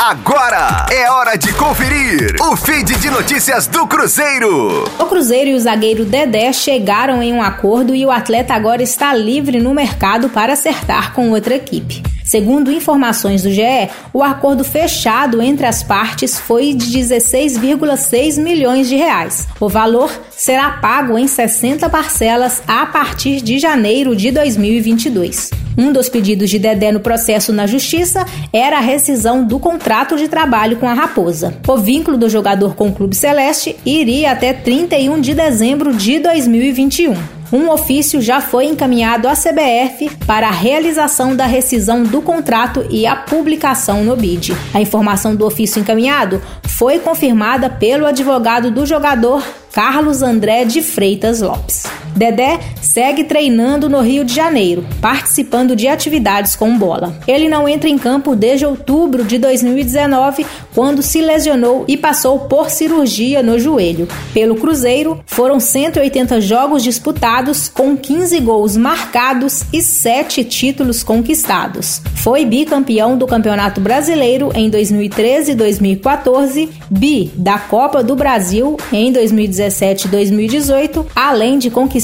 Agora é hora de conferir o feed de notícias do Cruzeiro. O Cruzeiro e o zagueiro Dedé chegaram em um acordo e o atleta agora está livre no mercado para acertar com outra equipe. Segundo informações do GE, o acordo fechado entre as partes foi de 16,6 milhões de reais. O valor será pago em 60 parcelas a partir de janeiro de 2022. Um dos pedidos de Dedé no processo na Justiça era a rescisão do contrato de trabalho com a Raposa. O vínculo do jogador com o Clube Celeste iria até 31 de dezembro de 2021 um ofício já foi encaminhado à CBF para a realização da rescisão do contrato e a publicação no BID. A informação do ofício encaminhado foi confirmada pelo advogado do jogador Carlos André de Freitas Lopes. Dedé segue treinando no Rio de Janeiro, participando de atividades com bola. Ele não entra em campo desde outubro de 2019, quando se lesionou e passou por cirurgia no joelho. Pelo Cruzeiro, foram 180 jogos disputados, com 15 gols marcados e 7 títulos conquistados. Foi bicampeão do Campeonato Brasileiro em 2013 e 2014, bi da Copa do Brasil em 2017 e 2018, além de conquistar